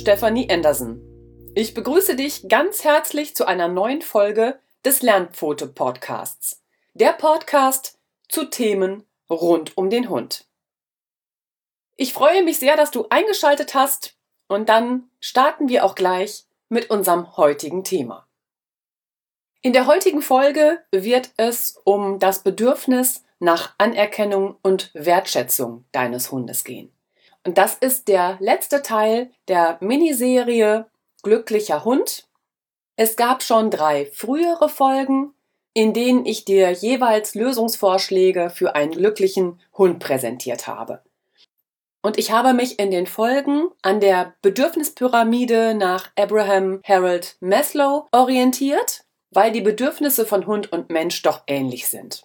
Stephanie Anderson. Ich begrüße dich ganz herzlich zu einer neuen Folge des Lernpfote Podcasts. Der Podcast zu Themen rund um den Hund. Ich freue mich sehr, dass du eingeschaltet hast und dann starten wir auch gleich mit unserem heutigen Thema. In der heutigen Folge wird es um das Bedürfnis nach Anerkennung und Wertschätzung deines Hundes gehen. Und das ist der letzte Teil der Miniserie Glücklicher Hund. Es gab schon drei frühere Folgen, in denen ich dir jeweils Lösungsvorschläge für einen glücklichen Hund präsentiert habe. Und ich habe mich in den Folgen an der Bedürfnispyramide nach Abraham Harold Maslow orientiert, weil die Bedürfnisse von Hund und Mensch doch ähnlich sind.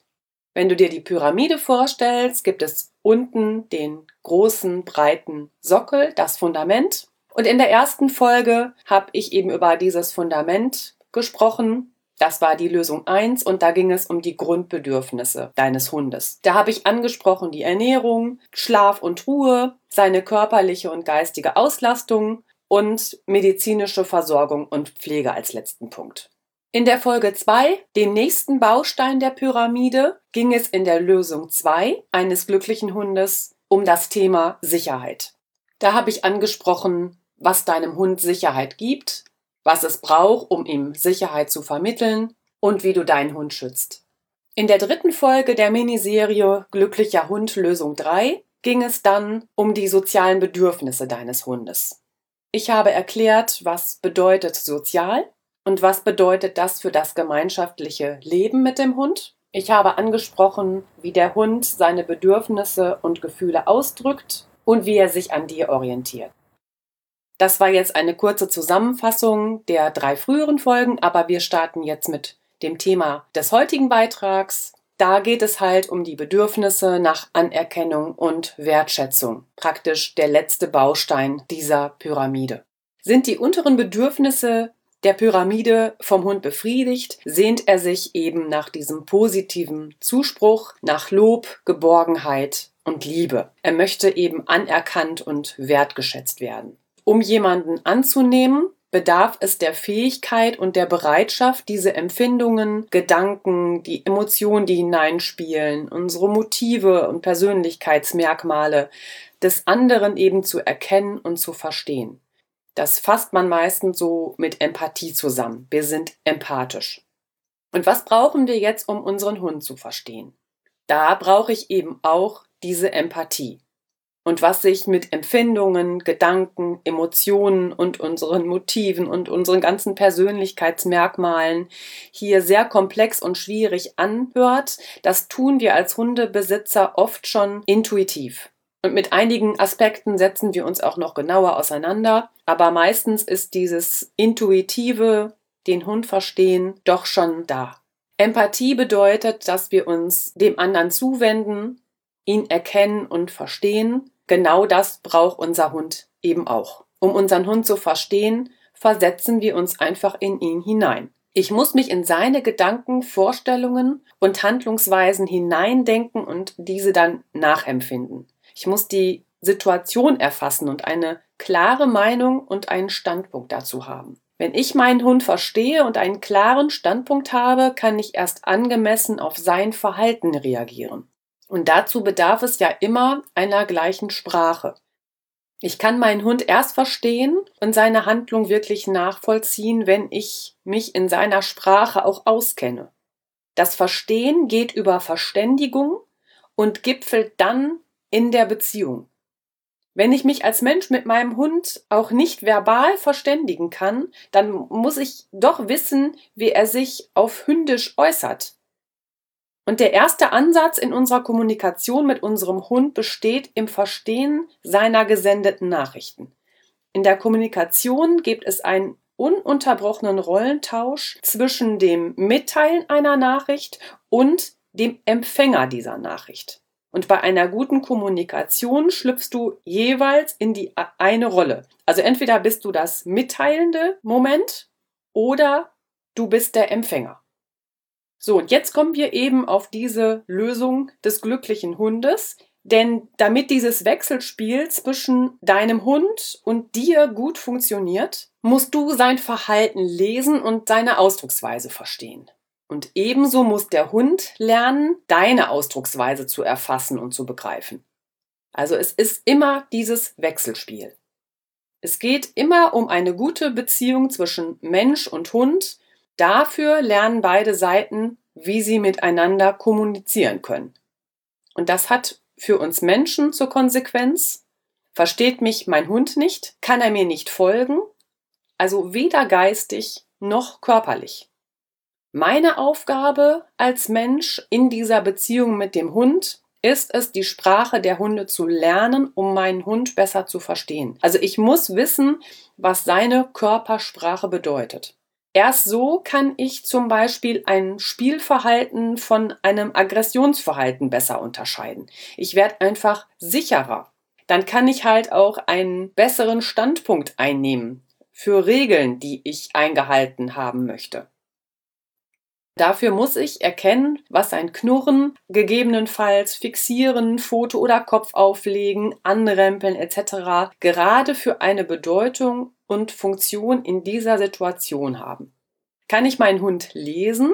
Wenn du dir die Pyramide vorstellst, gibt es unten den großen, breiten Sockel, das Fundament. Und in der ersten Folge habe ich eben über dieses Fundament gesprochen. Das war die Lösung 1 und da ging es um die Grundbedürfnisse deines Hundes. Da habe ich angesprochen die Ernährung, Schlaf und Ruhe, seine körperliche und geistige Auslastung und medizinische Versorgung und Pflege als letzten Punkt. In der Folge 2, dem nächsten Baustein der Pyramide, ging es in der Lösung 2 eines glücklichen Hundes um das Thema Sicherheit. Da habe ich angesprochen, was deinem Hund Sicherheit gibt, was es braucht, um ihm Sicherheit zu vermitteln und wie du deinen Hund schützt. In der dritten Folge der Miniserie Glücklicher Hund Lösung 3 ging es dann um die sozialen Bedürfnisse deines Hundes. Ich habe erklärt, was bedeutet sozial und was bedeutet das für das gemeinschaftliche Leben mit dem Hund? Ich habe angesprochen, wie der Hund seine Bedürfnisse und Gefühle ausdrückt und wie er sich an dir orientiert. Das war jetzt eine kurze Zusammenfassung der drei früheren Folgen, aber wir starten jetzt mit dem Thema des heutigen Beitrags. Da geht es halt um die Bedürfnisse nach Anerkennung und Wertschätzung. Praktisch der letzte Baustein dieser Pyramide. Sind die unteren Bedürfnisse der Pyramide vom Hund befriedigt, sehnt er sich eben nach diesem positiven Zuspruch, nach Lob, Geborgenheit und Liebe. Er möchte eben anerkannt und wertgeschätzt werden. Um jemanden anzunehmen, bedarf es der Fähigkeit und der Bereitschaft, diese Empfindungen, Gedanken, die Emotionen, die hineinspielen, unsere Motive und Persönlichkeitsmerkmale des anderen eben zu erkennen und zu verstehen. Das fasst man meistens so mit Empathie zusammen. Wir sind empathisch. Und was brauchen wir jetzt, um unseren Hund zu verstehen? Da brauche ich eben auch diese Empathie. Und was sich mit Empfindungen, Gedanken, Emotionen und unseren Motiven und unseren ganzen Persönlichkeitsmerkmalen hier sehr komplex und schwierig anhört, das tun wir als Hundebesitzer oft schon intuitiv. Und mit einigen Aspekten setzen wir uns auch noch genauer auseinander. Aber meistens ist dieses intuitive, den Hund verstehen, doch schon da. Empathie bedeutet, dass wir uns dem anderen zuwenden, ihn erkennen und verstehen. Genau das braucht unser Hund eben auch. Um unseren Hund zu verstehen, versetzen wir uns einfach in ihn hinein. Ich muss mich in seine Gedanken, Vorstellungen und Handlungsweisen hineindenken und diese dann nachempfinden. Ich muss die Situation erfassen und eine klare Meinung und einen Standpunkt dazu haben. Wenn ich meinen Hund verstehe und einen klaren Standpunkt habe, kann ich erst angemessen auf sein Verhalten reagieren. Und dazu bedarf es ja immer einer gleichen Sprache. Ich kann meinen Hund erst verstehen und seine Handlung wirklich nachvollziehen, wenn ich mich in seiner Sprache auch auskenne. Das Verstehen geht über Verständigung und gipfelt dann in der Beziehung. Wenn ich mich als Mensch mit meinem Hund auch nicht verbal verständigen kann, dann muss ich doch wissen, wie er sich auf hündisch äußert. Und der erste Ansatz in unserer Kommunikation mit unserem Hund besteht im Verstehen seiner gesendeten Nachrichten. In der Kommunikation gibt es einen ununterbrochenen Rollentausch zwischen dem Mitteilen einer Nachricht und dem Empfänger dieser Nachricht. Und bei einer guten Kommunikation schlüpfst du jeweils in die eine Rolle. Also entweder bist du das mitteilende Moment oder du bist der Empfänger. So, und jetzt kommen wir eben auf diese Lösung des glücklichen Hundes. Denn damit dieses Wechselspiel zwischen deinem Hund und dir gut funktioniert, musst du sein Verhalten lesen und seine Ausdrucksweise verstehen. Und ebenso muss der Hund lernen, deine Ausdrucksweise zu erfassen und zu begreifen. Also es ist immer dieses Wechselspiel. Es geht immer um eine gute Beziehung zwischen Mensch und Hund. Dafür lernen beide Seiten, wie sie miteinander kommunizieren können. Und das hat für uns Menschen zur Konsequenz, versteht mich mein Hund nicht, kann er mir nicht folgen, also weder geistig noch körperlich. Meine Aufgabe als Mensch in dieser Beziehung mit dem Hund ist es, die Sprache der Hunde zu lernen, um meinen Hund besser zu verstehen. Also ich muss wissen, was seine Körpersprache bedeutet. Erst so kann ich zum Beispiel ein Spielverhalten von einem Aggressionsverhalten besser unterscheiden. Ich werde einfach sicherer. Dann kann ich halt auch einen besseren Standpunkt einnehmen für Regeln, die ich eingehalten haben möchte. Dafür muss ich erkennen, was ein Knurren, gegebenenfalls fixieren, Foto oder Kopf auflegen, anrempeln etc. gerade für eine Bedeutung und Funktion in dieser Situation haben. Kann ich meinen Hund lesen,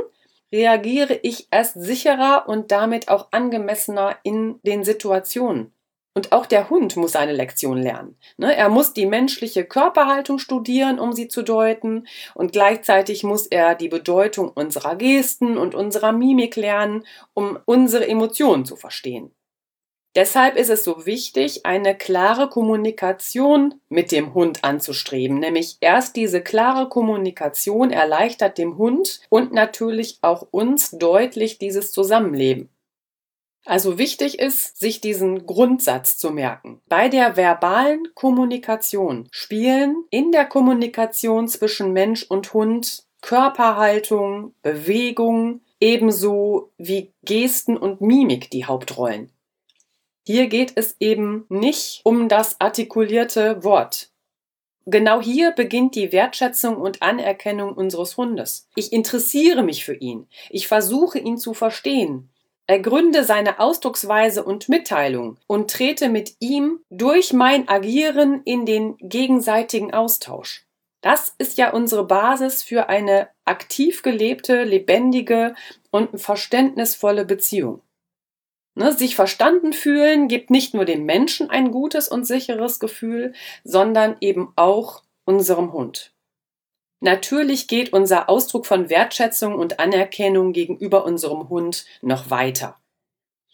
reagiere ich erst sicherer und damit auch angemessener in den Situationen. Und auch der Hund muss seine Lektion lernen. Ne? Er muss die menschliche Körperhaltung studieren, um sie zu deuten. Und gleichzeitig muss er die Bedeutung unserer Gesten und unserer Mimik lernen, um unsere Emotionen zu verstehen. Deshalb ist es so wichtig, eine klare Kommunikation mit dem Hund anzustreben. Nämlich erst diese klare Kommunikation erleichtert dem Hund und natürlich auch uns deutlich dieses Zusammenleben. Also wichtig ist, sich diesen Grundsatz zu merken. Bei der verbalen Kommunikation spielen in der Kommunikation zwischen Mensch und Hund Körperhaltung, Bewegung, ebenso wie Gesten und Mimik die Hauptrollen. Hier geht es eben nicht um das artikulierte Wort. Genau hier beginnt die Wertschätzung und Anerkennung unseres Hundes. Ich interessiere mich für ihn. Ich versuche ihn zu verstehen. Ergründe seine Ausdrucksweise und Mitteilung und trete mit ihm durch mein Agieren in den gegenseitigen Austausch. Das ist ja unsere Basis für eine aktiv gelebte, lebendige und verständnisvolle Beziehung. Ne, sich verstanden fühlen gibt nicht nur dem Menschen ein gutes und sicheres Gefühl, sondern eben auch unserem Hund. Natürlich geht unser Ausdruck von Wertschätzung und Anerkennung gegenüber unserem Hund noch weiter.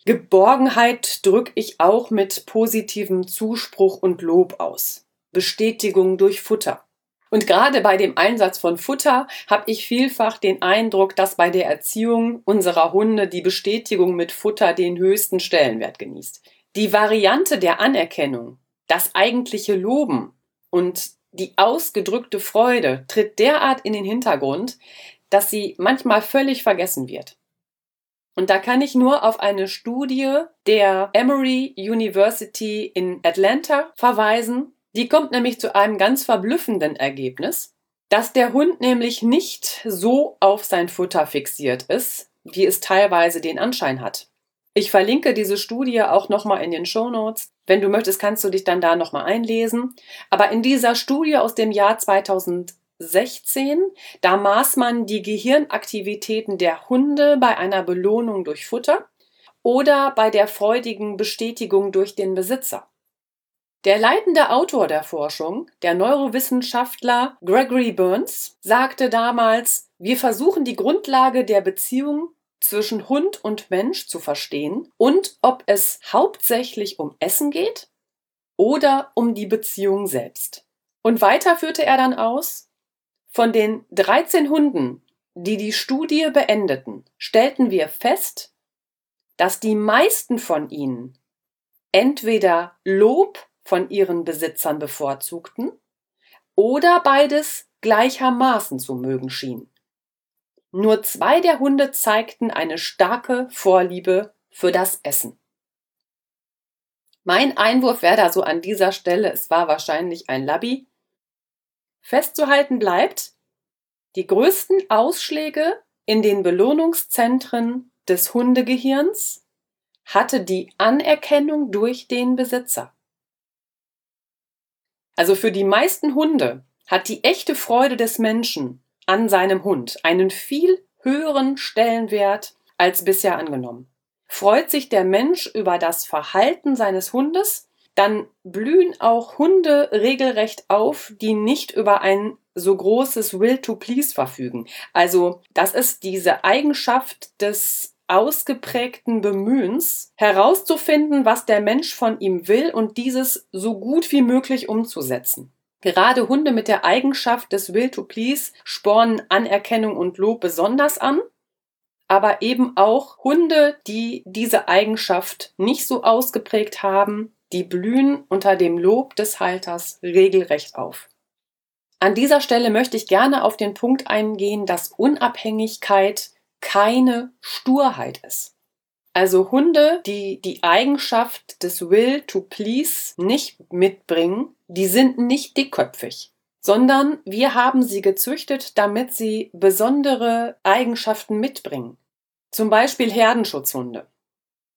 Geborgenheit drücke ich auch mit positivem Zuspruch und Lob aus. Bestätigung durch Futter. Und gerade bei dem Einsatz von Futter habe ich vielfach den Eindruck, dass bei der Erziehung unserer Hunde die Bestätigung mit Futter den höchsten Stellenwert genießt. Die Variante der Anerkennung, das eigentliche Loben und die ausgedrückte Freude tritt derart in den Hintergrund, dass sie manchmal völlig vergessen wird. Und da kann ich nur auf eine Studie der Emory University in Atlanta verweisen, die kommt nämlich zu einem ganz verblüffenden Ergebnis, dass der Hund nämlich nicht so auf sein Futter fixiert ist, wie es teilweise den Anschein hat. Ich verlinke diese Studie auch nochmal in den Show Notes. Wenn du möchtest, kannst du dich dann da nochmal einlesen. Aber in dieser Studie aus dem Jahr 2016, da maß man die Gehirnaktivitäten der Hunde bei einer Belohnung durch Futter oder bei der freudigen Bestätigung durch den Besitzer. Der leitende Autor der Forschung, der Neurowissenschaftler Gregory Burns, sagte damals, wir versuchen die Grundlage der Beziehung zwischen Hund und Mensch zu verstehen und ob es hauptsächlich um Essen geht oder um die Beziehung selbst. Und weiter führte er dann aus, von den 13 Hunden, die die Studie beendeten, stellten wir fest, dass die meisten von ihnen entweder Lob von ihren Besitzern bevorzugten oder beides gleichermaßen zu mögen schien. Nur zwei der Hunde zeigten eine starke Vorliebe für das Essen. Mein Einwurf wäre da so an dieser Stelle, es war wahrscheinlich ein Labby. Festzuhalten bleibt, die größten Ausschläge in den Belohnungszentren des Hundegehirns hatte die Anerkennung durch den Besitzer. Also für die meisten Hunde hat die echte Freude des Menschen an seinem Hund einen viel höheren Stellenwert als bisher angenommen. Freut sich der Mensch über das Verhalten seines Hundes, dann blühen auch Hunde regelrecht auf, die nicht über ein so großes Will to Please verfügen. Also das ist diese Eigenschaft des ausgeprägten Bemühens, herauszufinden, was der Mensch von ihm will und dieses so gut wie möglich umzusetzen. Gerade Hunde mit der Eigenschaft des Will to Please spornen Anerkennung und Lob besonders an, aber eben auch Hunde, die diese Eigenschaft nicht so ausgeprägt haben, die blühen unter dem Lob des Halters regelrecht auf. An dieser Stelle möchte ich gerne auf den Punkt eingehen, dass Unabhängigkeit keine Sturheit ist. Also Hunde, die die Eigenschaft des Will to Please nicht mitbringen, die sind nicht dickköpfig, sondern wir haben sie gezüchtet, damit sie besondere Eigenschaften mitbringen. Zum Beispiel Herdenschutzhunde.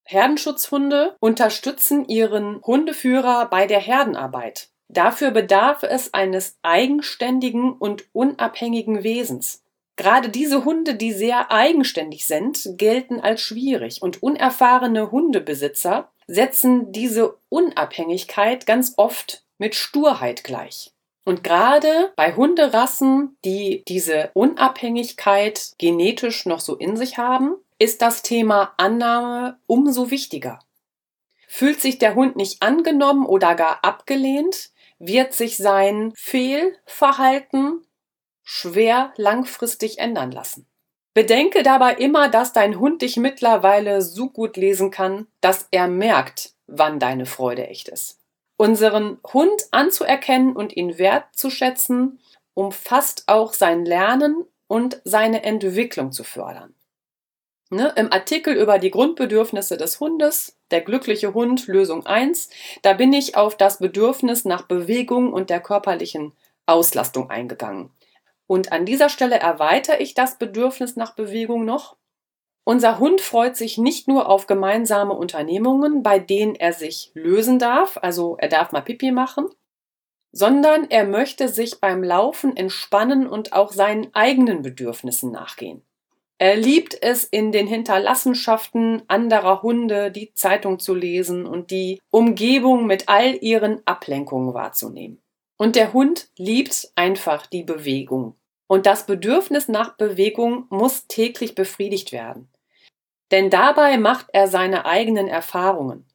Herdenschutzhunde unterstützen ihren Hundeführer bei der Herdenarbeit. Dafür bedarf es eines eigenständigen und unabhängigen Wesens. Gerade diese Hunde, die sehr eigenständig sind, gelten als schwierig und unerfahrene Hundebesitzer setzen diese Unabhängigkeit ganz oft mit Sturheit gleich. Und gerade bei Hunderassen, die diese Unabhängigkeit genetisch noch so in sich haben, ist das Thema Annahme umso wichtiger. Fühlt sich der Hund nicht angenommen oder gar abgelehnt, wird sich sein Fehlverhalten schwer langfristig ändern lassen. Bedenke dabei immer, dass dein Hund dich mittlerweile so gut lesen kann, dass er merkt, wann deine Freude echt ist. Unseren Hund anzuerkennen und ihn wertzuschätzen, umfasst auch sein Lernen und seine Entwicklung zu fördern. Ne, Im Artikel über die Grundbedürfnisse des Hundes, der glückliche Hund, Lösung 1, da bin ich auf das Bedürfnis nach Bewegung und der körperlichen Auslastung eingegangen. Und an dieser Stelle erweitere ich das Bedürfnis nach Bewegung noch. Unser Hund freut sich nicht nur auf gemeinsame Unternehmungen, bei denen er sich lösen darf, also er darf mal Pipi machen, sondern er möchte sich beim Laufen entspannen und auch seinen eigenen Bedürfnissen nachgehen. Er liebt es, in den Hinterlassenschaften anderer Hunde die Zeitung zu lesen und die Umgebung mit all ihren Ablenkungen wahrzunehmen. Und der Hund liebt einfach die Bewegung. Und das Bedürfnis nach Bewegung muss täglich befriedigt werden. Denn dabei macht er seine eigenen Erfahrungen.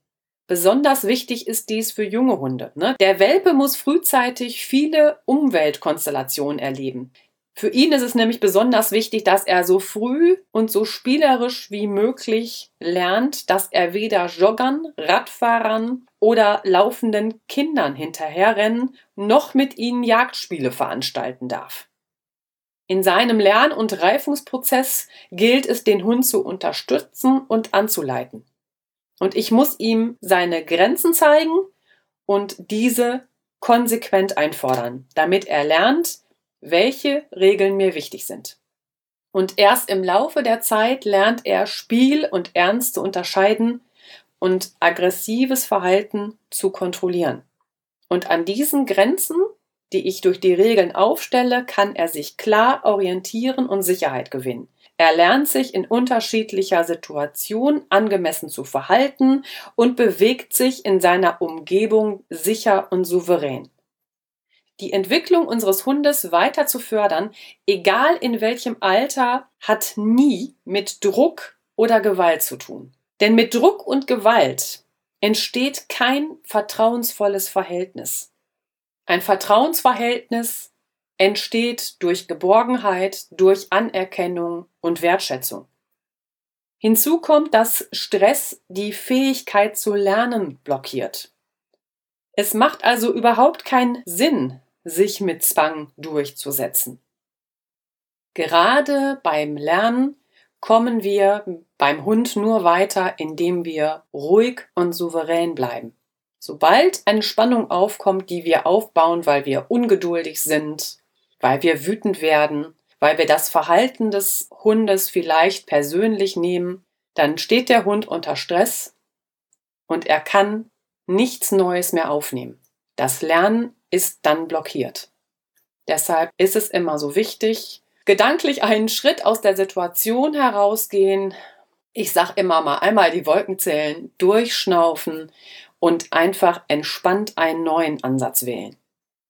Besonders wichtig ist dies für junge Hunde. Ne? Der Welpe muss frühzeitig viele Umweltkonstellationen erleben. Für ihn ist es nämlich besonders wichtig, dass er so früh und so spielerisch wie möglich lernt, dass er weder Joggern, Radfahrern oder laufenden Kindern hinterherrennen, noch mit ihnen Jagdspiele veranstalten darf. In seinem Lern- und Reifungsprozess gilt es, den Hund zu unterstützen und anzuleiten. Und ich muss ihm seine Grenzen zeigen und diese konsequent einfordern, damit er lernt, welche Regeln mir wichtig sind. Und erst im Laufe der Zeit lernt er Spiel und Ernst zu unterscheiden und aggressives Verhalten zu kontrollieren. Und an diesen Grenzen die ich durch die Regeln aufstelle, kann er sich klar orientieren und Sicherheit gewinnen. Er lernt sich in unterschiedlicher Situation angemessen zu verhalten und bewegt sich in seiner Umgebung sicher und souverän. Die Entwicklung unseres Hundes weiter zu fördern, egal in welchem Alter, hat nie mit Druck oder Gewalt zu tun. Denn mit Druck und Gewalt entsteht kein vertrauensvolles Verhältnis. Ein Vertrauensverhältnis entsteht durch Geborgenheit, durch Anerkennung und Wertschätzung. Hinzu kommt, dass Stress die Fähigkeit zu lernen blockiert. Es macht also überhaupt keinen Sinn, sich mit Zwang durchzusetzen. Gerade beim Lernen kommen wir beim Hund nur weiter, indem wir ruhig und souverän bleiben. Sobald eine Spannung aufkommt, die wir aufbauen, weil wir ungeduldig sind, weil wir wütend werden, weil wir das Verhalten des Hundes vielleicht persönlich nehmen, dann steht der Hund unter Stress und er kann nichts Neues mehr aufnehmen. Das Lernen ist dann blockiert. Deshalb ist es immer so wichtig, gedanklich einen Schritt aus der Situation herausgehen. Ich sag immer mal einmal die Wolken zählen, durchschnaufen und einfach entspannt einen neuen Ansatz wählen.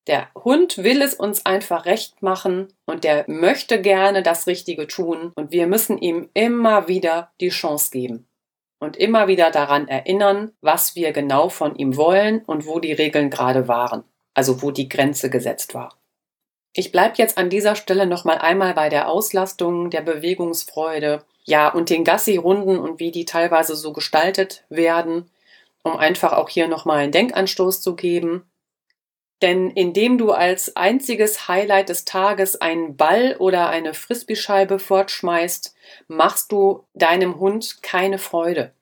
Der Hund will es uns einfach recht machen und der möchte gerne das Richtige tun und wir müssen ihm immer wieder die Chance geben und immer wieder daran erinnern, was wir genau von ihm wollen und wo die Regeln gerade waren, also wo die Grenze gesetzt war. Ich bleibe jetzt an dieser Stelle nochmal einmal bei der Auslastung, der Bewegungsfreude, ja, und den Gassi-Runden und wie die teilweise so gestaltet werden, um einfach auch hier nochmal einen Denkanstoß zu geben. Denn indem du als einziges Highlight des Tages einen Ball oder eine Frisbeescheibe fortschmeißt, machst du deinem Hund keine Freude.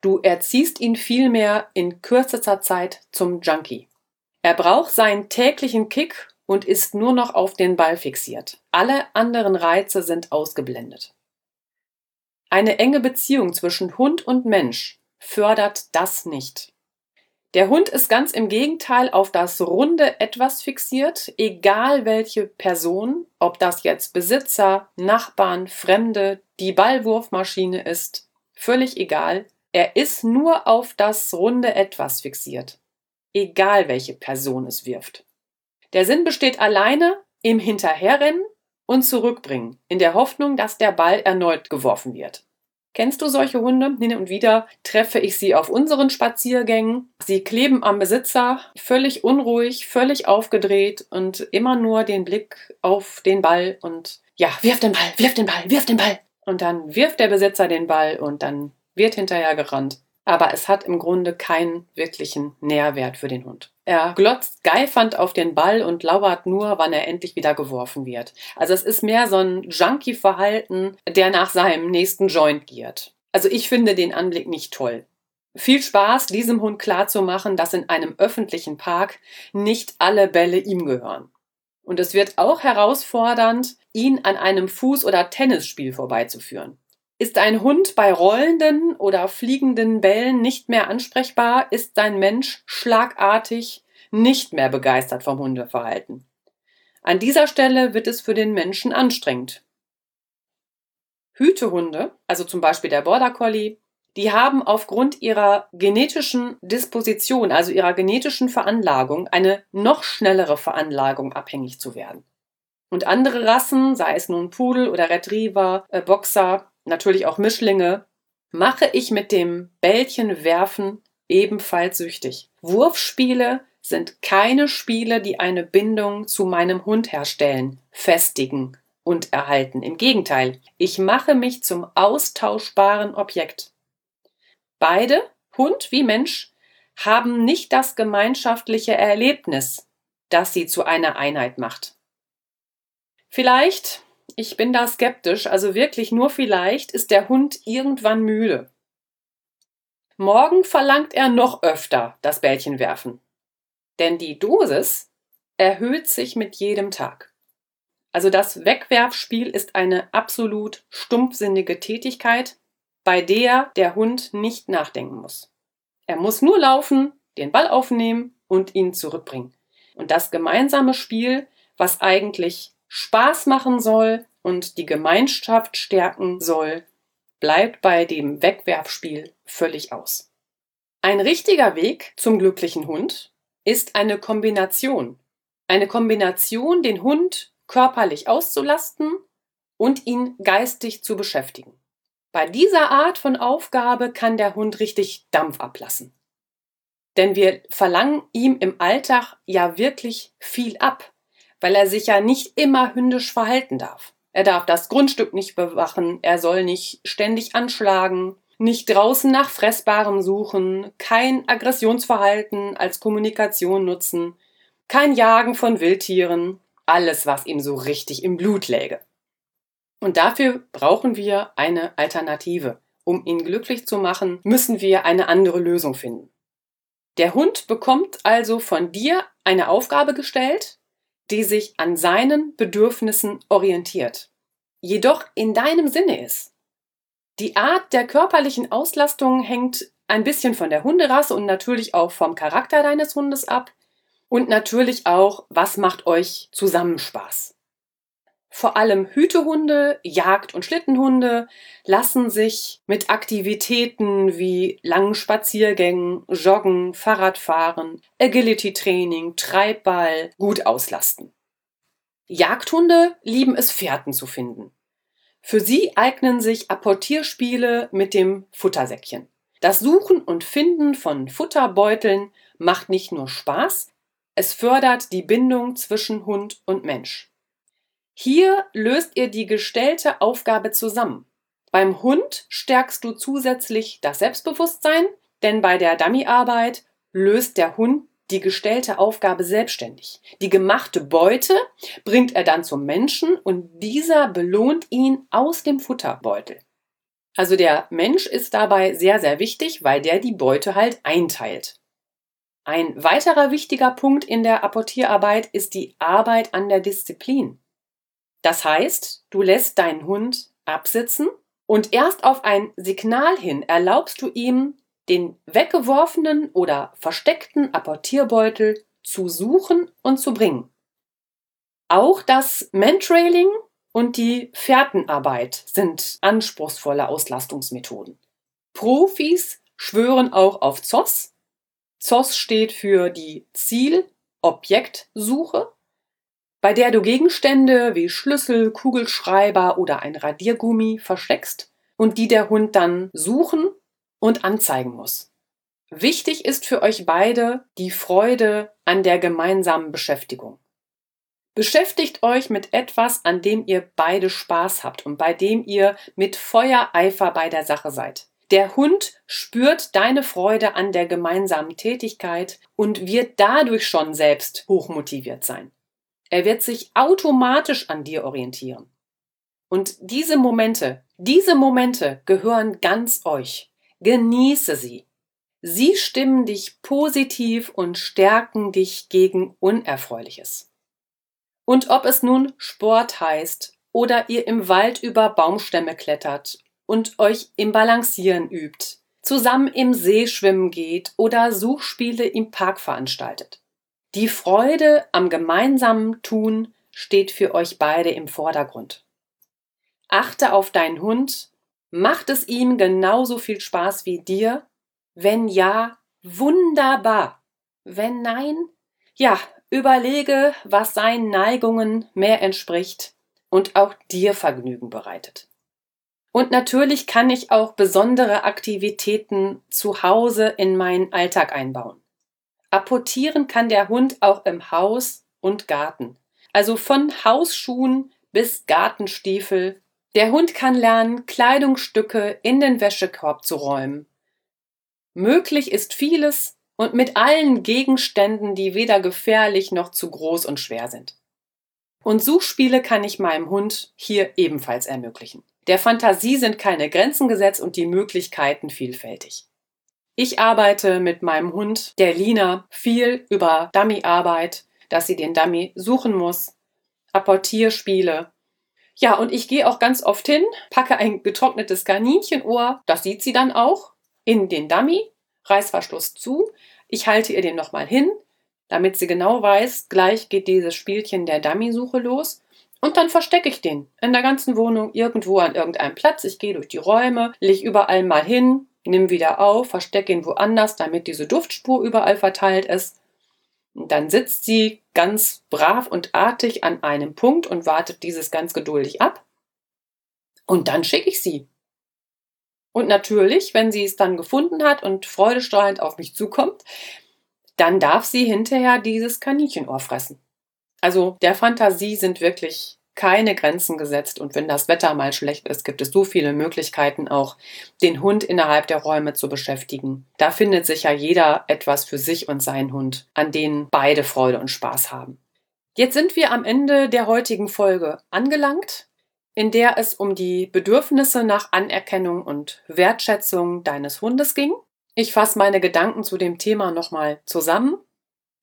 Du erziehst ihn vielmehr in kürzester Zeit zum Junkie. Er braucht seinen täglichen Kick und ist nur noch auf den Ball fixiert. Alle anderen Reize sind ausgeblendet. Eine enge Beziehung zwischen Hund und Mensch fördert das nicht. Der Hund ist ganz im Gegenteil auf das runde Etwas fixiert, egal welche Person, ob das jetzt Besitzer, Nachbarn, Fremde, die Ballwurfmaschine ist, völlig egal. Er ist nur auf das runde Etwas fixiert, egal welche Person es wirft. Der Sinn besteht alleine im Hinterherrennen und Zurückbringen, in der Hoffnung, dass der Ball erneut geworfen wird. Kennst du solche Hunde? Hin und wieder treffe ich sie auf unseren Spaziergängen. Sie kleben am Besitzer, völlig unruhig, völlig aufgedreht und immer nur den Blick auf den Ball und ja, wirf den Ball, wirf den Ball, wirf den Ball. Und dann wirft der Besitzer den Ball und dann wird hinterher gerannt aber es hat im Grunde keinen wirklichen Nährwert für den Hund. Er glotzt geifernd auf den Ball und lauert nur, wann er endlich wieder geworfen wird. Also es ist mehr so ein Junkie-Verhalten, der nach seinem nächsten Joint giert. Also ich finde den Anblick nicht toll. Viel Spaß, diesem Hund klarzumachen, dass in einem öffentlichen Park nicht alle Bälle ihm gehören. Und es wird auch herausfordernd, ihn an einem Fuß- oder Tennisspiel vorbeizuführen. Ist ein Hund bei rollenden oder fliegenden Bällen nicht mehr ansprechbar, ist sein Mensch schlagartig nicht mehr begeistert vom Hundeverhalten. An dieser Stelle wird es für den Menschen anstrengend. Hütehunde, also zum Beispiel der Border Collie, die haben aufgrund ihrer genetischen Disposition, also ihrer genetischen Veranlagung, eine noch schnellere Veranlagung abhängig zu werden. Und andere Rassen, sei es nun Pudel oder Retriever, äh, Boxer, natürlich auch Mischlinge, mache ich mit dem Bällchen werfen ebenfalls süchtig. Wurfspiele sind keine Spiele, die eine Bindung zu meinem Hund herstellen, festigen und erhalten. Im Gegenteil, ich mache mich zum austauschbaren Objekt. Beide, Hund wie Mensch, haben nicht das gemeinschaftliche Erlebnis, das sie zu einer Einheit macht. Vielleicht ich bin da skeptisch, also wirklich nur vielleicht ist der Hund irgendwann müde. Morgen verlangt er noch öfter das Bällchen werfen. Denn die Dosis erhöht sich mit jedem Tag. Also das Wegwerfspiel ist eine absolut stumpfsinnige Tätigkeit, bei der der Hund nicht nachdenken muss. Er muss nur laufen, den Ball aufnehmen und ihn zurückbringen. Und das gemeinsame Spiel, was eigentlich Spaß machen soll und die Gemeinschaft stärken soll, bleibt bei dem Wegwerfspiel völlig aus. Ein richtiger Weg zum glücklichen Hund ist eine Kombination. Eine Kombination, den Hund körperlich auszulasten und ihn geistig zu beschäftigen. Bei dieser Art von Aufgabe kann der Hund richtig Dampf ablassen. Denn wir verlangen ihm im Alltag ja wirklich viel ab weil er sich ja nicht immer hündisch verhalten darf. Er darf das Grundstück nicht bewachen, er soll nicht ständig anschlagen, nicht draußen nach Fressbarem suchen, kein Aggressionsverhalten als Kommunikation nutzen, kein Jagen von Wildtieren, alles, was ihm so richtig im Blut läge. Und dafür brauchen wir eine Alternative. Um ihn glücklich zu machen, müssen wir eine andere Lösung finden. Der Hund bekommt also von dir eine Aufgabe gestellt, die sich an seinen Bedürfnissen orientiert, jedoch in deinem Sinne ist. Die Art der körperlichen Auslastung hängt ein bisschen von der Hunderasse und natürlich auch vom Charakter deines Hundes ab. Und natürlich auch, was macht euch zusammen Spaß. Vor allem Hütehunde, Jagd- und Schlittenhunde lassen sich mit Aktivitäten wie langen Spaziergängen, Joggen, Fahrradfahren, Agility-Training, Treibball gut auslasten. Jagdhunde lieben es, Fährten zu finden. Für sie eignen sich Apportierspiele mit dem Futtersäckchen. Das Suchen und Finden von Futterbeuteln macht nicht nur Spaß, es fördert die Bindung zwischen Hund und Mensch. Hier löst ihr die gestellte Aufgabe zusammen. Beim Hund stärkst du zusätzlich das Selbstbewusstsein, denn bei der Dummyarbeit löst der Hund die gestellte Aufgabe selbstständig. Die gemachte Beute bringt er dann zum Menschen und dieser belohnt ihn aus dem Futterbeutel. Also der Mensch ist dabei sehr, sehr wichtig, weil der die Beute halt einteilt. Ein weiterer wichtiger Punkt in der Apportierarbeit ist die Arbeit an der Disziplin. Das heißt, du lässt deinen Hund absitzen und erst auf ein Signal hin erlaubst du ihm, den weggeworfenen oder versteckten Apportierbeutel zu suchen und zu bringen. Auch das Mantrailing und die Fährtenarbeit sind anspruchsvolle Auslastungsmethoden. Profis schwören auch auf ZOS. ZOS steht für die Ziel-Objektsuche, bei der du Gegenstände wie Schlüssel, Kugelschreiber oder ein Radiergummi versteckst und die der Hund dann suchen und anzeigen muss. Wichtig ist für euch beide die Freude an der gemeinsamen Beschäftigung. Beschäftigt euch mit etwas, an dem ihr beide Spaß habt und bei dem ihr mit Feuereifer bei der Sache seid. Der Hund spürt deine Freude an der gemeinsamen Tätigkeit und wird dadurch schon selbst hochmotiviert sein. Er wird sich automatisch an dir orientieren. Und diese Momente, diese Momente gehören ganz euch. Genieße sie. Sie stimmen dich positiv und stärken dich gegen Unerfreuliches. Und ob es nun Sport heißt oder ihr im Wald über Baumstämme klettert und euch im Balancieren übt, zusammen im See schwimmen geht oder Suchspiele im Park veranstaltet. Die Freude am gemeinsamen Tun steht für euch beide im Vordergrund. Achte auf deinen Hund Macht es ihm genauso viel Spaß wie dir? Wenn ja, wunderbar. Wenn nein, ja, überlege, was seinen Neigungen mehr entspricht und auch dir Vergnügen bereitet. Und natürlich kann ich auch besondere Aktivitäten zu Hause in meinen Alltag einbauen. Apportieren kann der Hund auch im Haus und Garten. Also von Hausschuhen bis Gartenstiefel der Hund kann lernen, Kleidungsstücke in den Wäschekorb zu räumen. Möglich ist vieles und mit allen Gegenständen, die weder gefährlich noch zu groß und schwer sind. Und Suchspiele kann ich meinem Hund hier ebenfalls ermöglichen. Der Fantasie sind keine Grenzen gesetzt und die Möglichkeiten vielfältig. Ich arbeite mit meinem Hund, der Lina, viel über Dummyarbeit, dass sie den Dummy suchen muss, Apportierspiele ja, und ich gehe auch ganz oft hin, packe ein getrocknetes Kaninchenohr, das sieht sie dann auch, in den Dummy, Reißverschluss zu. Ich halte ihr den nochmal hin, damit sie genau weiß, gleich geht dieses Spielchen der Dummy-Suche los. Und dann verstecke ich den in der ganzen Wohnung irgendwo an irgendeinem Platz. Ich gehe durch die Räume, leg überall mal hin, nimm wieder auf, verstecke ihn woanders, damit diese Duftspur überall verteilt ist. Dann sitzt sie ganz brav und artig an einem Punkt und wartet dieses ganz geduldig ab. Und dann schicke ich sie. Und natürlich, wenn sie es dann gefunden hat und freudestrahlend auf mich zukommt, dann darf sie hinterher dieses Kaninchenohr fressen. Also der Fantasie sind wirklich keine Grenzen gesetzt und wenn das Wetter mal schlecht ist, gibt es so viele Möglichkeiten auch, den Hund innerhalb der Räume zu beschäftigen. Da findet sich ja jeder etwas für sich und seinen Hund, an denen beide Freude und Spaß haben. Jetzt sind wir am Ende der heutigen Folge angelangt, in der es um die Bedürfnisse nach Anerkennung und Wertschätzung deines Hundes ging. Ich fasse meine Gedanken zu dem Thema nochmal zusammen.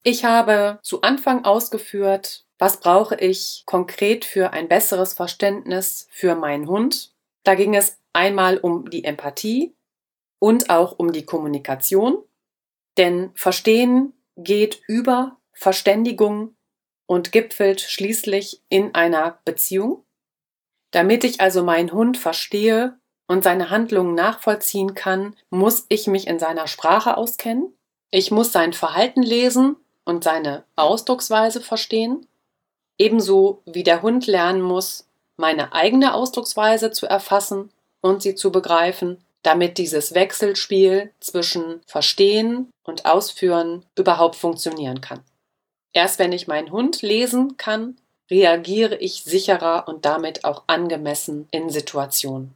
Ich habe zu Anfang ausgeführt, was brauche ich konkret für ein besseres Verständnis für meinen Hund? Da ging es einmal um die Empathie und auch um die Kommunikation. Denn Verstehen geht über Verständigung und gipfelt schließlich in einer Beziehung. Damit ich also meinen Hund verstehe und seine Handlungen nachvollziehen kann, muss ich mich in seiner Sprache auskennen. Ich muss sein Verhalten lesen und seine Ausdrucksweise verstehen. Ebenso wie der Hund lernen muss, meine eigene Ausdrucksweise zu erfassen und sie zu begreifen, damit dieses Wechselspiel zwischen Verstehen und Ausführen überhaupt funktionieren kann. Erst wenn ich meinen Hund lesen kann, reagiere ich sicherer und damit auch angemessen in Situationen.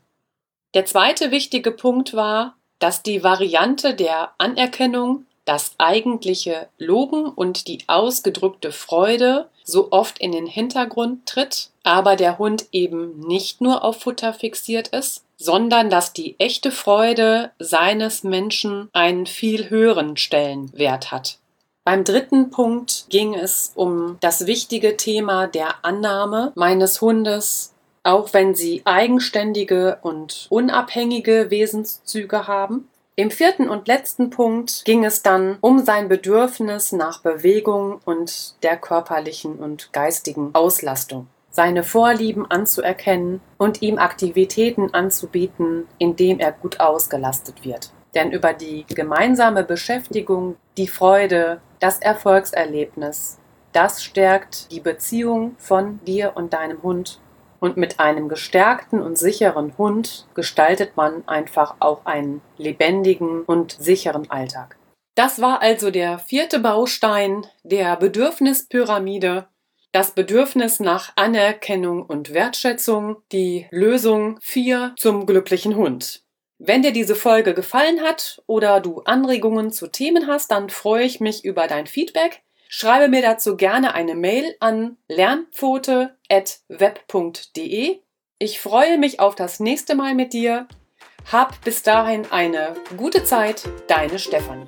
Der zweite wichtige Punkt war, dass die Variante der Anerkennung, das eigentliche Loben und die ausgedrückte Freude so oft in den Hintergrund tritt, aber der Hund eben nicht nur auf Futter fixiert ist, sondern dass die echte Freude seines Menschen einen viel höheren Stellenwert hat. Beim dritten Punkt ging es um das wichtige Thema der Annahme meines Hundes, auch wenn sie eigenständige und unabhängige Wesenszüge haben. Im vierten und letzten Punkt ging es dann um sein Bedürfnis nach Bewegung und der körperlichen und geistigen Auslastung seine Vorlieben anzuerkennen und ihm Aktivitäten anzubieten, indem er gut ausgelastet wird. Denn über die gemeinsame Beschäftigung, die Freude, das Erfolgserlebnis, das stärkt die Beziehung von dir und deinem Hund. Und mit einem gestärkten und sicheren Hund gestaltet man einfach auch einen lebendigen und sicheren Alltag. Das war also der vierte Baustein der Bedürfnispyramide das Bedürfnis nach Anerkennung und Wertschätzung, die Lösung 4 zum glücklichen Hund. Wenn dir diese Folge gefallen hat oder du Anregungen zu Themen hast, dann freue ich mich über dein Feedback. Schreibe mir dazu gerne eine Mail an lernpfote.web.de. Ich freue mich auf das nächste Mal mit dir. Hab bis dahin eine gute Zeit, deine Stefanie.